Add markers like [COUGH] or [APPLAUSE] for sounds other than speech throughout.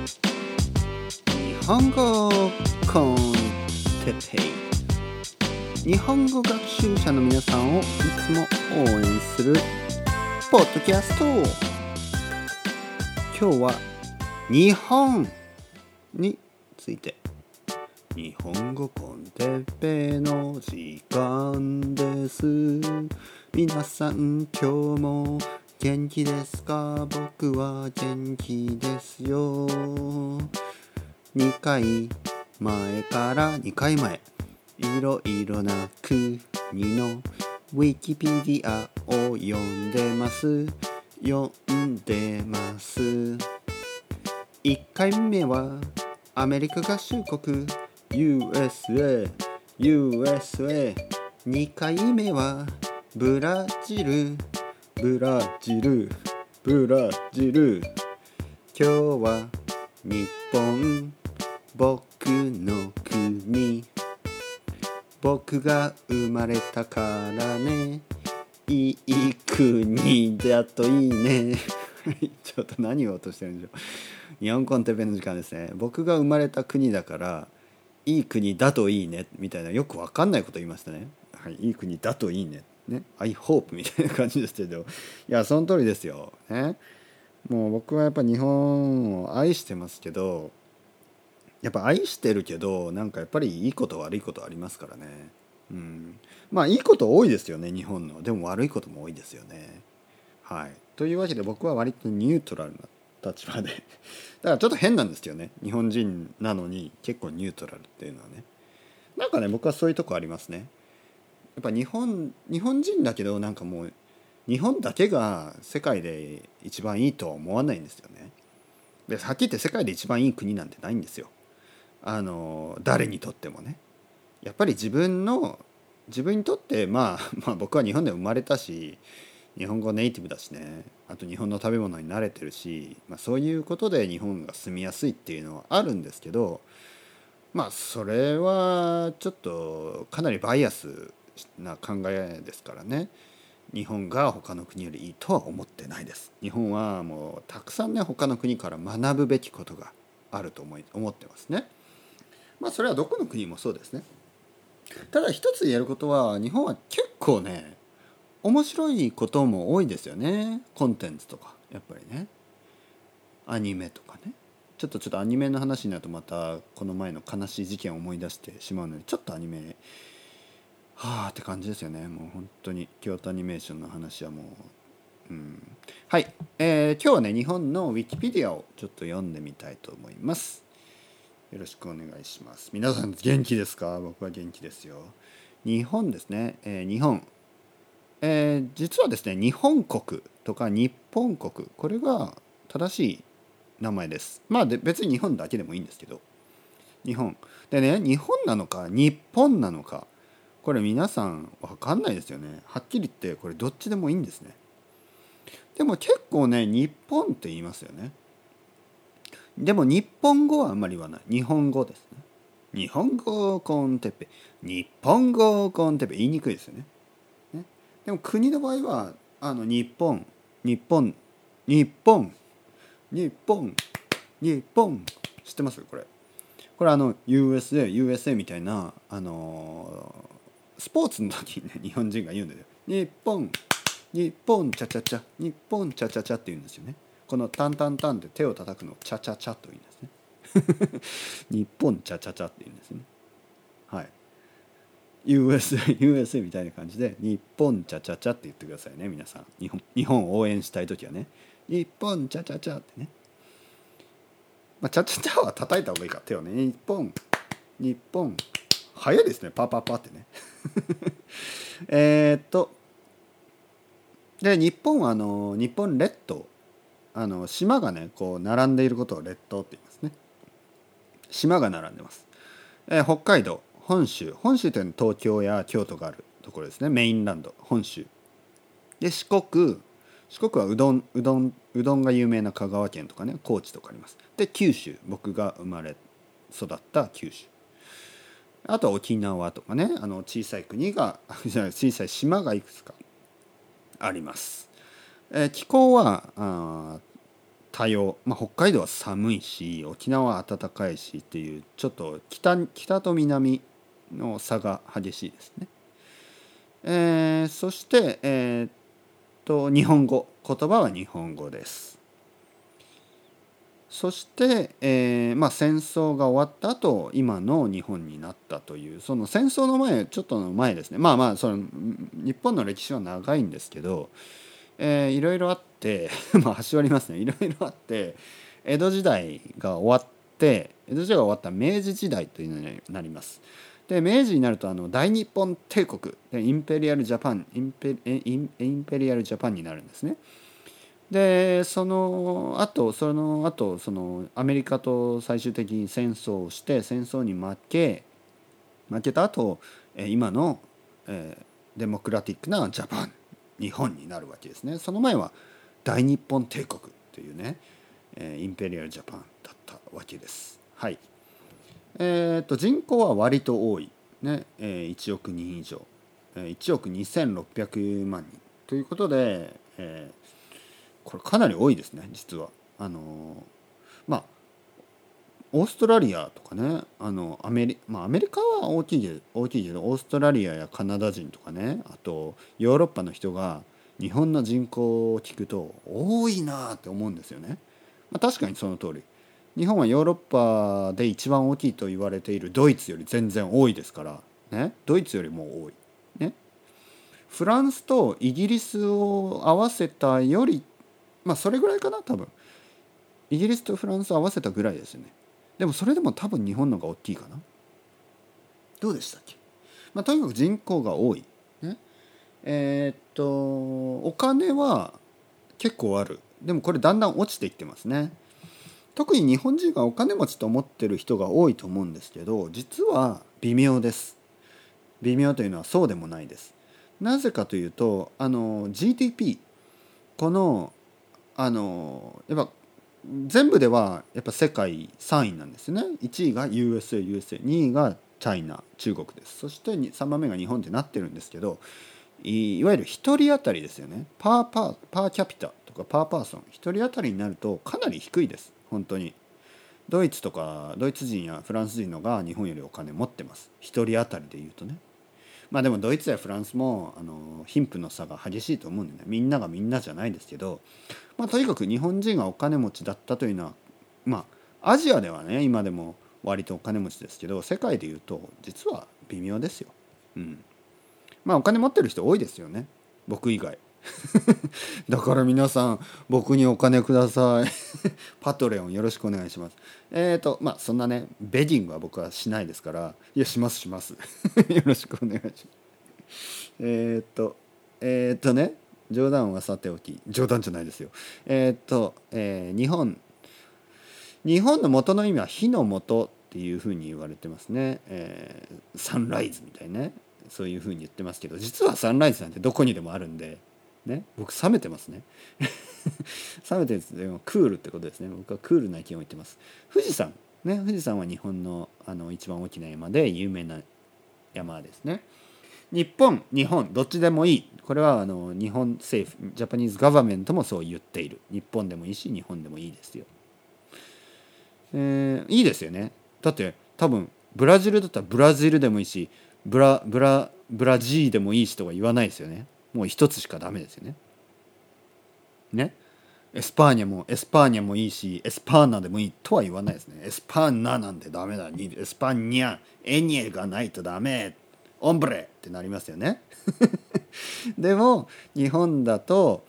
日本語コンテペイ。日本語学習者の皆さんをいつも応援するポッドキャスト。今日は日本について。日本語コンテペイの時間です。皆さん今日も元気ですか？僕は元気ですよ。2回前から2回前。いろいろな国のウィキペディアを読んでます。読んでます。1回目はアメリカ合衆国。USA USA 2回目はブラジル。ブラジル。ブラジル。今日は日本。僕が生まれたからね。いい国だといいね。[LAUGHS] ちょっと何を落としてるんでしょう。日本コンテペの時間ですね。僕が生まれた国だからいい国だといいね。みたいなよくわかんないこと言いましたね。はいいい国だといいね。ね。I hope みたいな感じですけど。いやその通りですよ。ね。もう僕はやっぱ日本を愛してますけどやっぱ愛してるけどなんかやっぱりいいこと悪いことありますからね。うん。まあいいこと多いですよね日本の。でも悪いことも多いですよね。はい。というわけで僕は割とニュートラルな立場で。[LAUGHS] だからちょっと変なんですよね。日本人なのに結構ニュートラルっていうのはね。なんかね僕はそういうとこありますね。やっぱ日本日本人だけどなんかもう日本だけが世界で一番いいとは思わないんですよね。ではっきり言って世界で一番いい国なんてないんですよ。あの誰にとってもね。やっぱり自分の自分にとってまあ [LAUGHS] まあ僕は日本で生まれたし日本語ネイティブだしね。あと日本の食べ物に慣れてるし、まあ、そういうことで日本が住みやすいっていうのはあるんですけどまあそれはちょっとかなりバイアスな考えですからね。日本が他の国よりいいとは思ってないです。日本はもうたくさんね他の国から学ぶべきことがあると思い思ってますね。まあそれはどこの国もそうですね。ただ一つ言えることは日本は結構ね面白いことも多いですよね。コンテンツとかやっぱりね。アニメとかね。ちょっとちょっとアニメの話になるとまたこの前の悲しい事件を思い出してしまうのでちょっとアニメはあって感じですよね。もう本当に京都アニメーションの話はもう、うん、はい、えー、今日はね日本のウィキペディアをちょっと読んでみたいと思います。よろしくお願いします。皆さん元気ですか？僕は元気ですよ。日本ですね、えー、日本。えー、実はですね日本国とか日本国これが正しい名前です。まあで別に日本だけでもいいんですけど。日本。でね日本なのか日本なのかこれ皆さん分かんないですよね。はっきり言ってこれどっちでもいいんですね。でも結構ね日本って言いますよね。でも日本語はあんまり言わない。日本語ですね。日本語コンテッペ日本語コンテッペ言いにくいですよね。ね。でも国の場合はあの日本。日本。日本。日本。日本。知ってます？これ。これあの USA USA みたいなあのスポーツの時にね [LAUGHS] 日本人が言うんだよ。日本。日本チャチャチャ。日本チャチャチャって言うんですよね。このタンタンタンって手を叩くのをチャチャチャと言うんですね。[LAUGHS] 日本チャチャチャって言うんですね。はい。USA, USA みたいな感じで日本チャチャチャって言ってくださいね皆さん。日本日本を応援したい時はね。日本チャチャチャってね。まあチャチャチャは叩いた方がいいか手をね。日本日本早いですね。パパパってね。[LAUGHS] えっと。で日本はあの日本列島。あの島がねこう並んでいることを列島って言いますね。島が並んでます、えー、北海道本州。本州というのは東京や京都があるところですね。メインランド本州。で四国。四国はうどんうどんうどんが有名な香川県とかね高知とかあります。で九州。僕が生まれ育った九州。あとは沖縄とかねあの小さい国が [LAUGHS] 小さい島がいくつかあります、えー、気候は多様、まあ、北海道は寒いし沖縄は暖かいしっていうちょっと北北と南の差が激しいですね。えー、そして、えー、っと日本語言葉は日本語です。そして、えーまあ、戦争が終わった後今の日本になったというその戦争の前ちょっとの前ですねまあまあその日本の歴史は長いんですけど、えー、いろいろあって [LAUGHS] まあ端折りますねいろいろあって江戸時代が終わって江戸時代が終わった明治時代というのになります。で明治になるとあの大日本帝国で Imperial Japan インペイン Imperial Japan になるんですね。でその後その後そのアメリカと最終的に戦争をして戦争に負け負けた後今の、えー、デモクラティックなジャパン日本になるわけですね。その前は大日本帝国というね、え、インペリアルジャパンだったわけです。はい。えーと、人口は割と多い、ね。えー、1億人以上、えー、1億2600万人ということで、えーこれかなり多いですね実は。あのまあオーストラリアとかねあのアメリ,、まあ、アメリカは大きい大きいけどオーストラリアやカナダ人とかねあとヨーロッパの人が日本の人口を聞くと多いなって思うんですよね。まあ、確かにその通り。日本はヨーロッパで一番大きいと言われているドイツより全然多いですから、ね、ドイツよりも多い。ね、フランスとイギリスを合わせたよりまあそれぐらいかな多分。イギリスとフランス合わせたぐらいですよね。でもそれでも多分日本の方が大きいかな。どうでしたっけ、まあ、とにかく人口が多い、ね、えー、っとお金は結構ある。でもこれだんだん落ちていってますね。特に日本人がお金持ちと思ってる人が多いと思うんですけど実は微妙です。微妙というのはそうでもないです。なぜかというとあの GDP このあのやっぱ全部ではやっぱ世界3位なんですね。1位が USA、USA、2位がチャイナ中国です。そして3番目が日本ってなってるんですけどいわゆる1人当たりですよね。パーパーパーキャピタとかパーパーソン。1人当たりになるとかなり低いです。本当に。ドイツとかドイツ人やフランス人のが日本よりお金持ってます。1人当たりでいうとね。まあでもドイツやフランスもあの貧富の差が激しいと思うんでねみんながみんなじゃないですけど、まあ、とにかく日本人がお金持ちだったというのはまあアジアではね今でも割とお金持ちですけど世界でいうと実は微妙ですよ。うん、まあお金持ってる人多いですよね僕以外。[LAUGHS] だから皆さん僕にお金ください。[LAUGHS] パトレオンよろしくお願いします。えっ、ー、とまあそんなねベディングは僕はしないですから。いやしますします。[LAUGHS] よろしくお願いします。えっ、ー、とえっ、ー、とね冗談はさておき。冗談じゃないですよ。えっ、と、え日本日本の元の意味は火の元っていうふうに言われてますね、えサンライズみたいね。そういうふうに言ってますけど実はサンライズなんてどこにでもあるんで。ね僕冷めてますね。[LAUGHS] 冷めてるでもクールってことですね。僕はクールな意見を言ってます。富士山ね富士山は日本のあの一番大きな山で有名な山ですね。日本日本どっちでもいい。これはあの日本政府ジャパニーズガバメントもそう言っている。日本でもいいし日本でもいいですよ。えー、いいですよね。だって多分ブラジルだったらブラジルでもいいしブラブラブラジーでもいいしとは言わないですよね。もう一つしかダメですよね。ね？ España も España もいいし Espana でもいいとは言わないですね。 Espana なんてダメだ。 España eñe がないとダメ。 hombre ってなりますよね。[LAUGHS] でも日本だと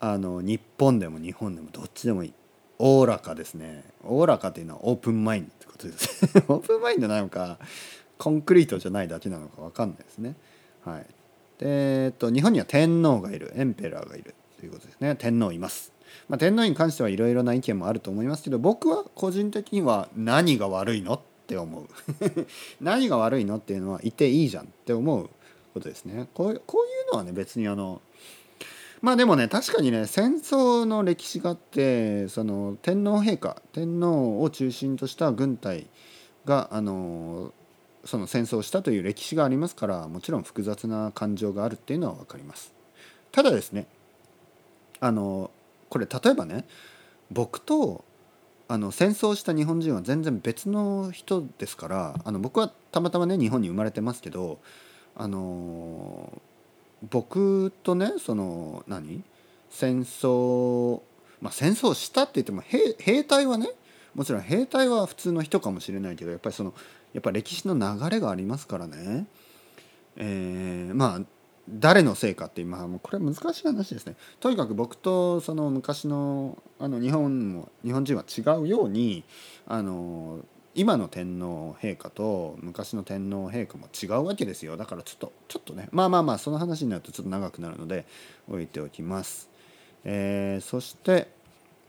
あの日本でも日本でもどっちでもいい。おおらかですね。おおらかというのは open mind ってことです。[LAUGHS] open mind なのかコンクリートじゃないだけなのか分かんないですね。はい。で、えっと、日本には天皇がいるエンペラーがいるということですね。天皇います、まあ、天皇に関してはいろいろな意見もあると思いますけど僕は個人的には何が悪いのって思う。[LAUGHS] 何が悪いのっていうのはいていいじゃんって思うことですね。こうこういうのはね別にあのまあでもね確かにね戦争の歴史があってその天皇陛下天皇を中心とした軍隊があのその戦争をしたという歴史がありますからもちろん複雑な感情があるっていうのは分かります。ただですねあのこれ例えばね僕とあの戦争した日本人は全然別の人ですからあの僕はたまたまね日本に生まれてますけどあの僕とねその何戦争まあ戦争したって言っても兵兵隊はねもちろん兵隊は普通の人かもしれないけどやっぱりそのやっぱ歴史の流れがありますからね、えー、まあ誰のせいかって今もうこれ難しい話ですね。とにかく僕とその昔のあの日本も日本人は違うようにあの今の天皇陛下と昔の天皇陛下も違うわけですよ。だからちょっとちょっとねまあまあまあその話になるとちょっと長くなるので置いておきます。えー、そして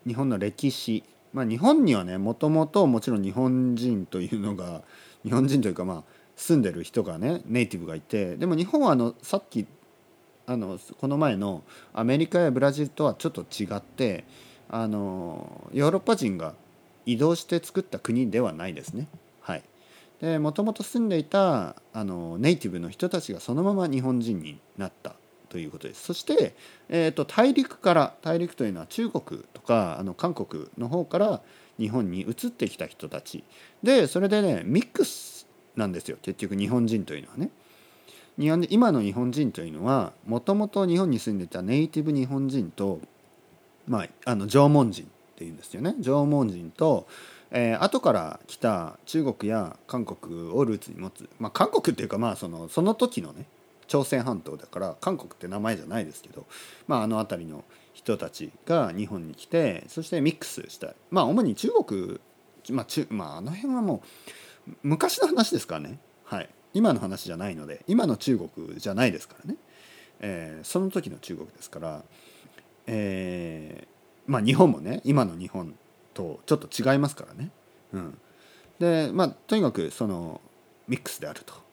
日本の歴史。まあ日本にはねもともともちろん日本人というのが日本人というかまあ住んでる人がねネイティブがいてでも日本はあのさっきあのこの前のアメリカやブラジルとはちょっと違ってあのヨーロッパ人が移動して作った国ではないですね。はい、でもともと住んでいたあのネイティブの人たちがそのまま日本人になったということです。そして、えーと、大陸から大陸というのは中国とかあの韓国の方から日本に移ってきた人たち。でそれでねミックスなんですよ。結局日本人というのはね。日本今の日本人というのはもともと日本に住んでたネイティブ日本人と、まあ、あの縄文人っていうんですよね。縄文人と、えー、後から来た中国や韓国をルーツに持つ、まあ、韓国っていうかまあそのその時のね朝鮮半島だから韓国って名前じゃないですけど、まあ、あの辺りの人たちが日本に来てそしてミックスしたまあ主に中国まあ中まああの辺はもう昔の話ですからね。はい。今の話じゃないので今の中国じゃないですからね、えー、その時の中国ですから、えー、まあ日本もね今の日本とちょっと違いますからね。うん、でまあとにかくそのミックスであると。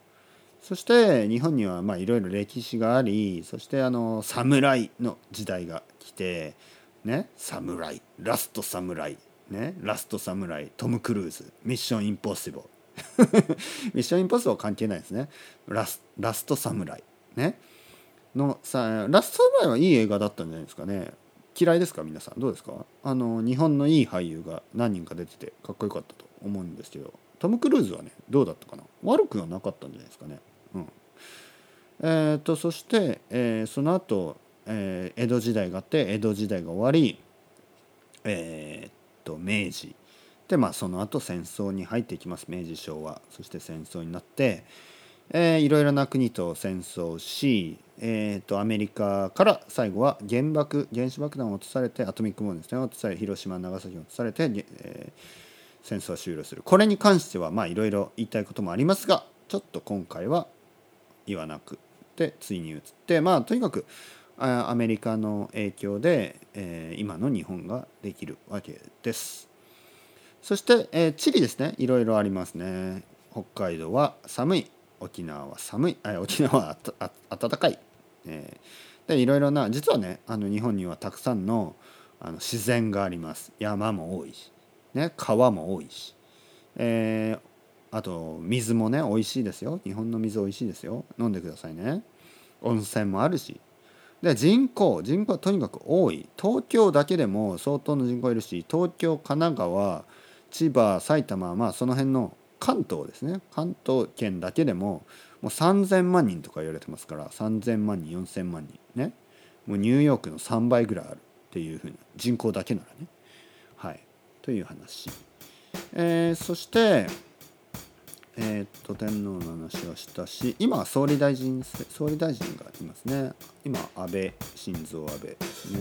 そして日本にはまあいろいろ歴史がありそしてあの侍の時代が来てね侍ラスト侍ねラスト侍トム・クルーズミッション・インポッシブル。[LAUGHS] ミッションインポッシブルは関係ないですね。ラスラストサムライね。のさラストサムライはいい映画だったんじゃないですかね。嫌いですか？皆さん。どうですか？あの日本のいい俳優が何人か出ててかっこよかったと思うんですけどトム・クルーズはねどうだったかな？悪くはなかったんじゃないですかね。うん。えーと、そして、えー、その後、えー、江戸時代があって江戸時代が終わりえー、っと明治。でまあその後戦争に入っていきます。明治昭和。そして戦争になって、えー、いろいろな国と戦争し、えーと、アメリカから最後は原爆原子爆弾を落とされてアトミックボムですね。落とされ広島長崎を落とされて、えー、戦争を終了する。これに関してはまあいろいろ言いたいこともありますがちょっと今回は言わなくてついに移ってまあとにかくアメリカの影響で、えー、今の日本ができるわけです。そして、えー、地理ですね。いろいろありますね。北海道は寒い。沖縄は寒い。あ沖縄は暖かい、えー、でいろいろな実はねあの日本にはたくさんのあの自然があります。山も多いし、ね、川も多いし、えー、あと水もね美味しいですよ。日本の水美味しいですよ。飲んでくださいね。温泉もあるし。で人口人口はとにかく多い。東京だけでも相当の人口いるし東京神奈川千葉埼玉まあその辺の関東ですね。関東圏だけでももう3,000万人とか言われてますから3,000万人4,000万人ね。もうニューヨークの3倍ぐらいあるっていうふうな人口だけならね。はい。という話、えー、そしてえー、っと天皇の話をしたし今は総理大臣総理大臣がいますね。今安倍晋三安倍ですね。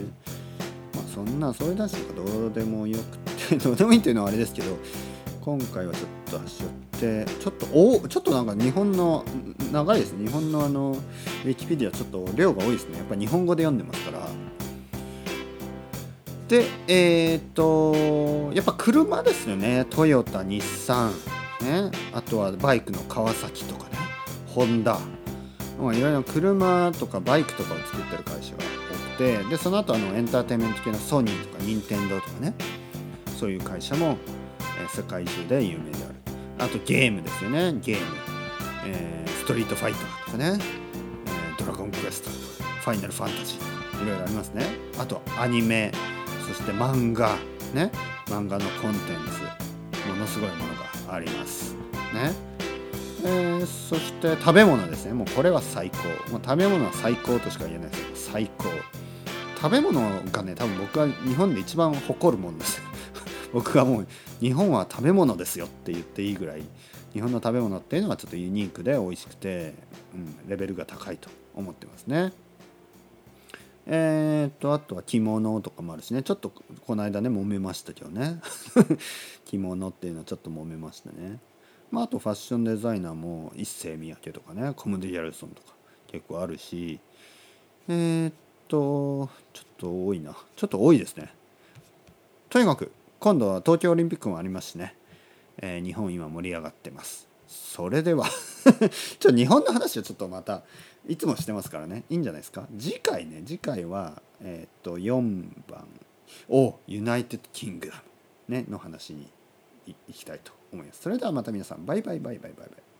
まあそんな総理大臣がどうでもよくて [LAUGHS] どうでもいいっていうのはあれですけど今回はちょっと端折ってちょっとおちょっとなんか日本の長いですね。日本のあのウィキペディアちょっと量が多いですね。やっぱ日本語で読んでますから。でえっ、とやっぱ車ですよね。トヨタ日産。ね。あとはバイクの川崎とかね。ホンダ。いわゆる車とかバイクとかを作ってる会社が多くて。でその後あのエンターテインメント系のソニーとか任天堂とかね。そういう会社も、え、世界中で有名である。あとゲームですよね。ゲーム、えー、ストリートファイターとかね、えー、ドラゴンクエスト。ファイナルファンタジーとかいろいろありますね。あとアニメ。そして漫画ね。漫画のコンテンツ。ものすごいものがあります。ね。えー、そして食べ物ですね。もうこれは最高。もう食べ物は最高としか言えないです。けど最高。食べ物がね多分僕は日本で一番誇るもんです。[LAUGHS] 僕がもう日本は食べ物ですよって言っていいぐらい日本の食べ物っていうのはちょっとユニークで美味しくて、うん、レベルが高いと思ってますね。えーと、あとは着物とかもあるしね。ちょっとこの間ね揉めましたけどね。[LAUGHS] 着物っていうのはちょっと揉めましたね。まあ、あとファッションデザイナーも一世三宅とかね。コムディアルソンとか結構あるし。えー、っとちょっと多いな。ちょっと多いですね。とにかく今度は東京オリンピックもありますしね、えー、日本今盛り上がってます。それでは。[LAUGHS] ちょ日本の話はちょっとまたいつもしてますからね。いいんじゃないですか？次回ね次回はえっ、と4番。お United Kingdom ねの話にいきたいと思います。それではまた皆さん。バイバイバイバイバイバイ。